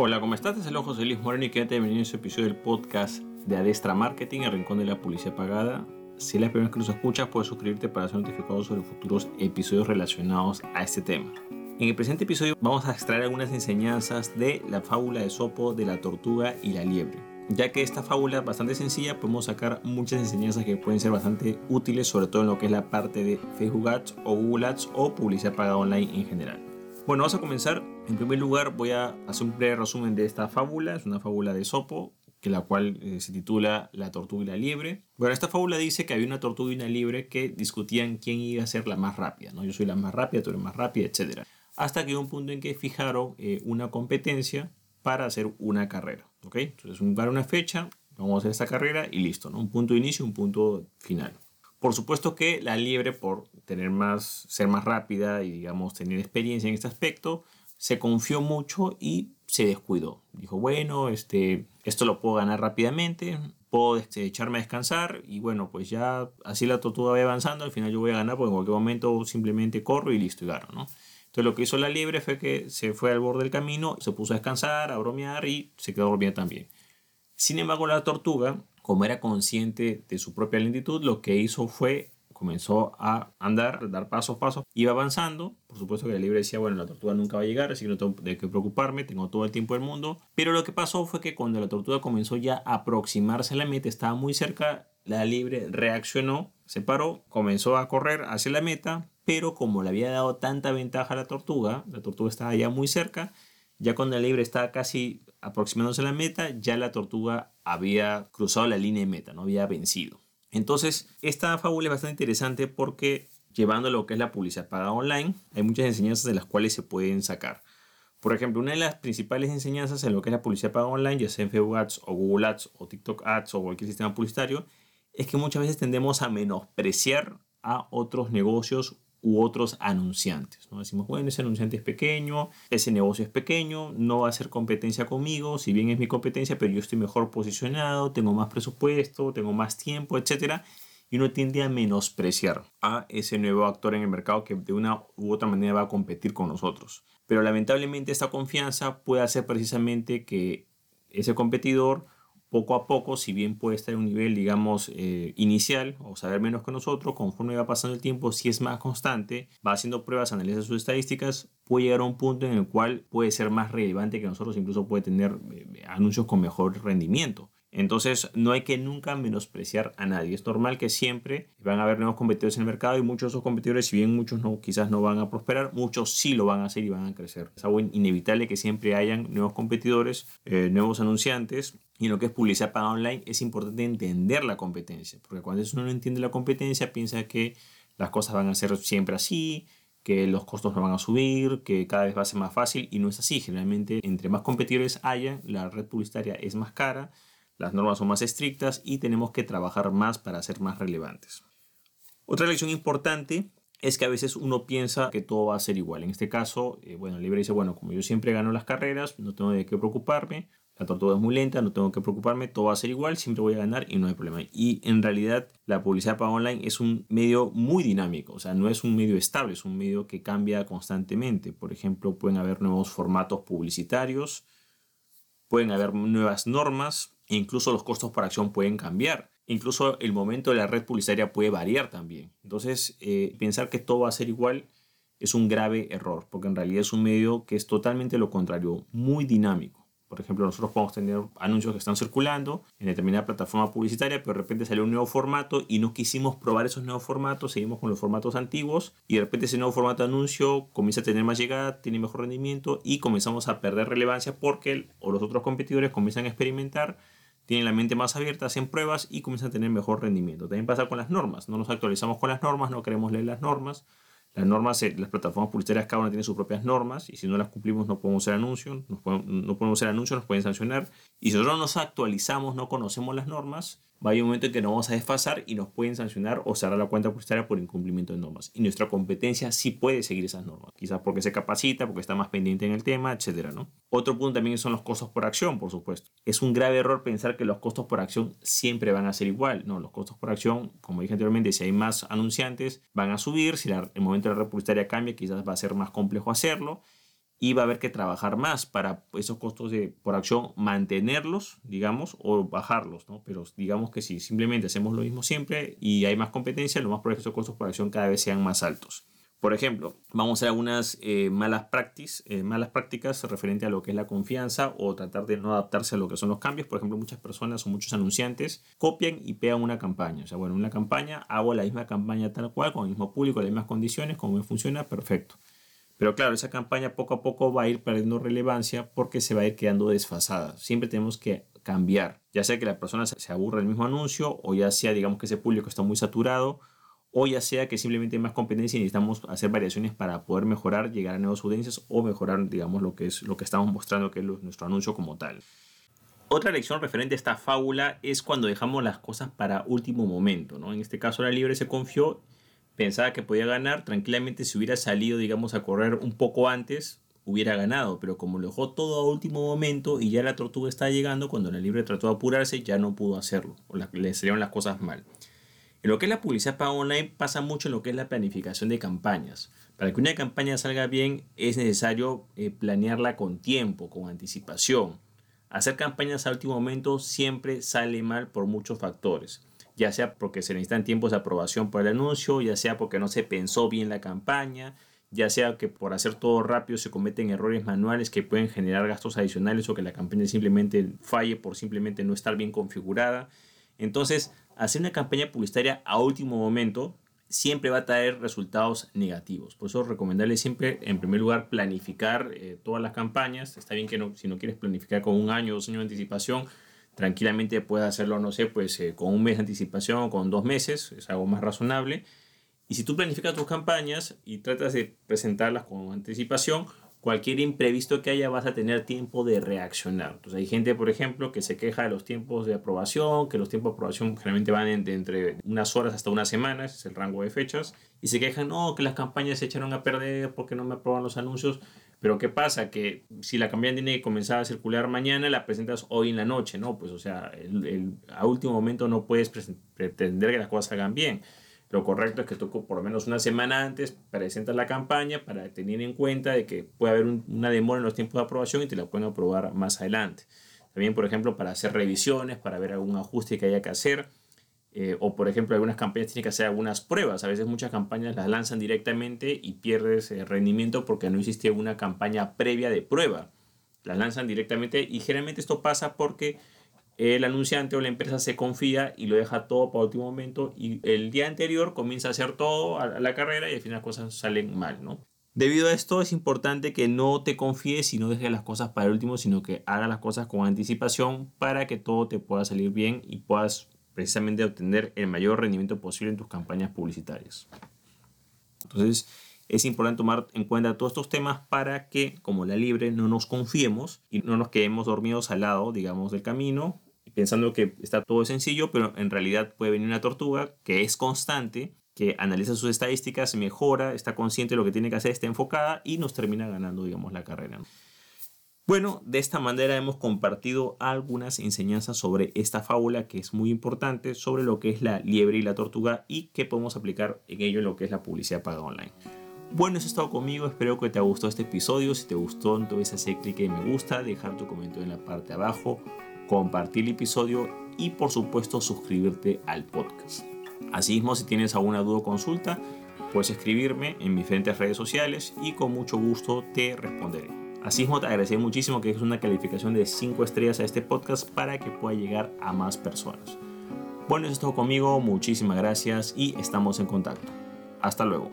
Hola, ¿cómo estás? Es el José Luis Moreno y quédate bienvenido a este episodio del podcast de Adestra Marketing, el rincón de la publicidad pagada. Si es la primera vez que nos escuchas, puedes suscribirte para ser notificado sobre futuros episodios relacionados a este tema. En el presente episodio vamos a extraer algunas enseñanzas de la fábula de Sopo de la tortuga y la liebre. Ya que esta fábula es bastante sencilla, podemos sacar muchas enseñanzas que pueden ser bastante útiles, sobre todo en lo que es la parte de Facebook Ads o Google Ads o publicidad pagada online en general. Bueno, vamos a comenzar. En primer lugar, voy a hacer un breve resumen de esta fábula. Es una fábula de Sopo, que la cual eh, se titula La tortuga y la liebre. Bueno, esta fábula dice que había una tortuga y una liebre que discutían quién iba a ser la más rápida. ¿no? Yo soy la más rápida, tú eres más rápida, etc. Hasta que un punto en que fijaron eh, una competencia para hacer una carrera. ¿ok? Entonces, para una fecha, vamos a hacer esta carrera y listo. ¿no? Un punto de inicio, un punto final. Por supuesto que la liebre, por tener más, ser más rápida y digamos tener experiencia en este aspecto, se confió mucho y se descuidó. Dijo, bueno, este, esto lo puedo ganar rápidamente, puedo este, echarme a descansar y bueno, pues ya así la tortuga va avanzando, al final yo voy a ganar porque en cualquier momento simplemente corro y listo y gano, ¿no? Entonces lo que hizo la liebre fue que se fue al borde del camino, se puso a descansar, a bromear y se quedó dormida también. Sin embargo, la tortuga como era consciente de su propia lentitud, lo que hizo fue comenzó a andar, dar pasos, pasos, iba avanzando. Por supuesto que la libre decía, bueno, la tortuga nunca va a llegar, así que no tengo de qué preocuparme, tengo todo el tiempo del mundo. Pero lo que pasó fue que cuando la tortuga comenzó ya a aproximarse a la meta, estaba muy cerca, la libre reaccionó, se paró, comenzó a correr hacia la meta, pero como le había dado tanta ventaja a la tortuga, la tortuga estaba ya muy cerca, ya cuando la libre estaba casi aproximándose a la meta, ya la tortuga había cruzado la línea de meta, no había vencido. Entonces, esta fábula es bastante interesante porque llevando lo que es la publicidad pagada online, hay muchas enseñanzas de las cuales se pueden sacar. Por ejemplo, una de las principales enseñanzas en lo que es la publicidad pagada online, ya sea en Facebook Ads o Google Ads o TikTok Ads o cualquier sistema publicitario, es que muchas veces tendemos a menospreciar a otros negocios u otros anunciantes. ¿no? Decimos, bueno, ese anunciante es pequeño, ese negocio es pequeño, no va a hacer competencia conmigo, si bien es mi competencia, pero yo estoy mejor posicionado, tengo más presupuesto, tengo más tiempo, etc. Y uno tiende a menospreciar a ese nuevo actor en el mercado que de una u otra manera va a competir con nosotros. Pero lamentablemente esta confianza puede hacer precisamente que ese competidor poco a poco, si bien puede estar en un nivel, digamos, eh, inicial o saber menos que nosotros, conforme va pasando el tiempo, si es más constante, va haciendo pruebas, analiza sus estadísticas, puede llegar a un punto en el cual puede ser más relevante que nosotros, incluso puede tener eh, anuncios con mejor rendimiento. Entonces no hay que nunca menospreciar a nadie. Es normal que siempre van a haber nuevos competidores en el mercado y muchos de esos competidores, si bien muchos quizás no van a prosperar, muchos sí lo van a hacer y van a crecer. Es algo inevitable que siempre hayan nuevos competidores, eh, nuevos anunciantes. Y en lo que es publicidad para online es importante entender la competencia, porque cuando uno no entiende la competencia piensa que las cosas van a ser siempre así, que los costos no van a subir, que cada vez va a ser más fácil y no es así. Generalmente entre más competidores haya, la red publicitaria es más cara las normas son más estrictas y tenemos que trabajar más para ser más relevantes. Otra lección importante es que a veces uno piensa que todo va a ser igual. En este caso, eh, bueno, libre dice, bueno, como yo siempre gano las carreras, no tengo de qué preocuparme, la tortuga es muy lenta, no tengo que preocuparme, todo va a ser igual, siempre voy a ganar y no hay problema. Y en realidad la publicidad para online es un medio muy dinámico, o sea, no es un medio estable, es un medio que cambia constantemente. Por ejemplo, pueden haber nuevos formatos publicitarios, pueden haber nuevas normas, e incluso los costos por acción pueden cambiar. Incluso el momento de la red publicitaria puede variar también. Entonces, eh, pensar que todo va a ser igual es un grave error, porque en realidad es un medio que es totalmente lo contrario, muy dinámico. Por ejemplo, nosotros podemos tener anuncios que están circulando en determinada plataforma publicitaria, pero de repente sale un nuevo formato y no quisimos probar esos nuevos formatos, seguimos con los formatos antiguos y de repente ese nuevo formato de anuncio comienza a tener más llegada, tiene mejor rendimiento y comenzamos a perder relevancia porque o los otros competidores comienzan a experimentar tienen la mente más abierta, hacen pruebas y comienzan a tener mejor rendimiento. También pasa con las normas, no nos actualizamos con las normas, no queremos leer las normas. Las normas, las plataformas publicitarias cada una tiene sus propias normas y si no las cumplimos no podemos hacer anuncios, no podemos hacer anuncios, nos pueden sancionar. Y si nosotros nos actualizamos, no conocemos las normas, va a haber un momento en que nos vamos a desfasar y nos pueden sancionar o cerrar la cuenta publicitaria por incumplimiento de normas. Y nuestra competencia sí puede seguir esas normas, quizás porque se capacita, porque está más pendiente en el tema, etcétera, ¿no? Otro punto también son los costos por acción, por supuesto. Es un grave error pensar que los costos por acción siempre van a ser igual. No, los costos por acción, como dije anteriormente, si hay más anunciantes, van a subir. Si el momento de la red publicitaria cambia, quizás va a ser más complejo hacerlo y va a haber que trabajar más para esos costos de, por acción mantenerlos, digamos, o bajarlos, ¿no? Pero digamos que si simplemente hacemos lo mismo siempre y hay más competencia, lo más probable es que esos costos por acción cada vez sean más altos. Por ejemplo, vamos a hacer algunas eh, malas, prácticas, eh, malas prácticas referente a lo que es la confianza o tratar de no adaptarse a lo que son los cambios. Por ejemplo, muchas personas o muchos anunciantes copian y pegan una campaña. O sea, bueno, una campaña hago la misma campaña tal cual, con el mismo público, las mismas condiciones, como me funciona, perfecto. Pero claro, esa campaña poco a poco va a ir perdiendo relevancia porque se va a ir quedando desfasada. Siempre tenemos que cambiar, ya sea que la persona se aburra del mismo anuncio o ya sea, digamos, que ese público está muy saturado o ya sea que simplemente hay más competencia y necesitamos hacer variaciones para poder mejorar, llegar a nuevas audiencias o mejorar, digamos, lo que es lo que estamos mostrando que es nuestro anuncio como tal. Otra lección referente a esta fábula es cuando dejamos las cosas para último momento, ¿no? En este caso la libre se confió pensaba que podía ganar, tranquilamente si hubiera salido, digamos, a correr un poco antes, hubiera ganado, pero como lo dejó todo a último momento y ya la tortuga estaba llegando, cuando la libre trató de apurarse, ya no pudo hacerlo, o le salieron las cosas mal. En lo que es la publicidad paga online pasa mucho en lo que es la planificación de campañas. Para que una campaña salga bien es necesario eh, planearla con tiempo, con anticipación. Hacer campañas a último momento siempre sale mal por muchos factores ya sea porque se necesitan tiempos de aprobación por el anuncio, ya sea porque no se pensó bien la campaña, ya sea que por hacer todo rápido se cometen errores manuales que pueden generar gastos adicionales o que la campaña simplemente falle por simplemente no estar bien configurada. Entonces, hacer una campaña publicitaria a último momento siempre va a traer resultados negativos. Por eso recomendarle siempre, en primer lugar, planificar eh, todas las campañas. Está bien que no, si no quieres planificar con un año o dos años de anticipación, tranquilamente puedes hacerlo, no sé, pues eh, con un mes de anticipación o con dos meses, es algo más razonable. Y si tú planificas tus campañas y tratas de presentarlas con anticipación, cualquier imprevisto que haya vas a tener tiempo de reaccionar. Entonces hay gente, por ejemplo, que se queja de los tiempos de aprobación, que los tiempos de aprobación generalmente van entre unas horas hasta unas semanas, es el rango de fechas, y se quejan, no, que las campañas se echaron a perder porque no me aproban los anuncios. Pero ¿qué pasa? Que si la campaña tiene que comenzar a circular mañana, la presentas hoy en la noche, ¿no? Pues o sea, el, a último momento no puedes pretender que las cosas salgan bien. Lo correcto es que tú por lo menos una semana antes presentas la campaña para tener en cuenta de que puede haber una demora en los tiempos de aprobación y te la pueden aprobar más adelante. También, por ejemplo, para hacer revisiones, para ver algún ajuste que haya que hacer. Eh, o, por ejemplo, algunas campañas tienen que hacer algunas pruebas. A veces muchas campañas las lanzan directamente y pierdes eh, rendimiento porque no existe una campaña previa de prueba. Las lanzan directamente y generalmente esto pasa porque el anunciante o la empresa se confía y lo deja todo para último momento y el día anterior comienza a hacer todo a la carrera y al final las cosas salen mal, ¿no? Debido a esto es importante que no te confíes y no dejes las cosas para el último, sino que hagas las cosas con anticipación para que todo te pueda salir bien y puedas precisamente obtener el mayor rendimiento posible en tus campañas publicitarias. Entonces, es importante tomar en cuenta todos estos temas para que, como la libre, no nos confiemos y no nos quedemos dormidos al lado, digamos, del camino pensando que está todo sencillo, pero en realidad puede venir una tortuga que es constante, que analiza sus estadísticas, mejora, está consciente de lo que tiene que hacer, está enfocada y nos termina ganando, digamos, la carrera. Bueno, de esta manera hemos compartido algunas enseñanzas sobre esta fábula que es muy importante, sobre lo que es la liebre y la tortuga y qué podemos aplicar en ello lo que es la publicidad paga online. Bueno, eso ha estado conmigo, espero que te haya gustado este episodio, si te gustó entonces hacer clic en me gusta, dejar tu comentario en la parte abajo compartir el episodio y por supuesto suscribirte al podcast. Asimismo, si tienes alguna duda o consulta, puedes escribirme en mis diferentes redes sociales y con mucho gusto te responderé. Asimismo, te agradeceré muchísimo que es una calificación de 5 estrellas a este podcast para que pueda llegar a más personas. Bueno, eso es todo conmigo, muchísimas gracias y estamos en contacto. Hasta luego.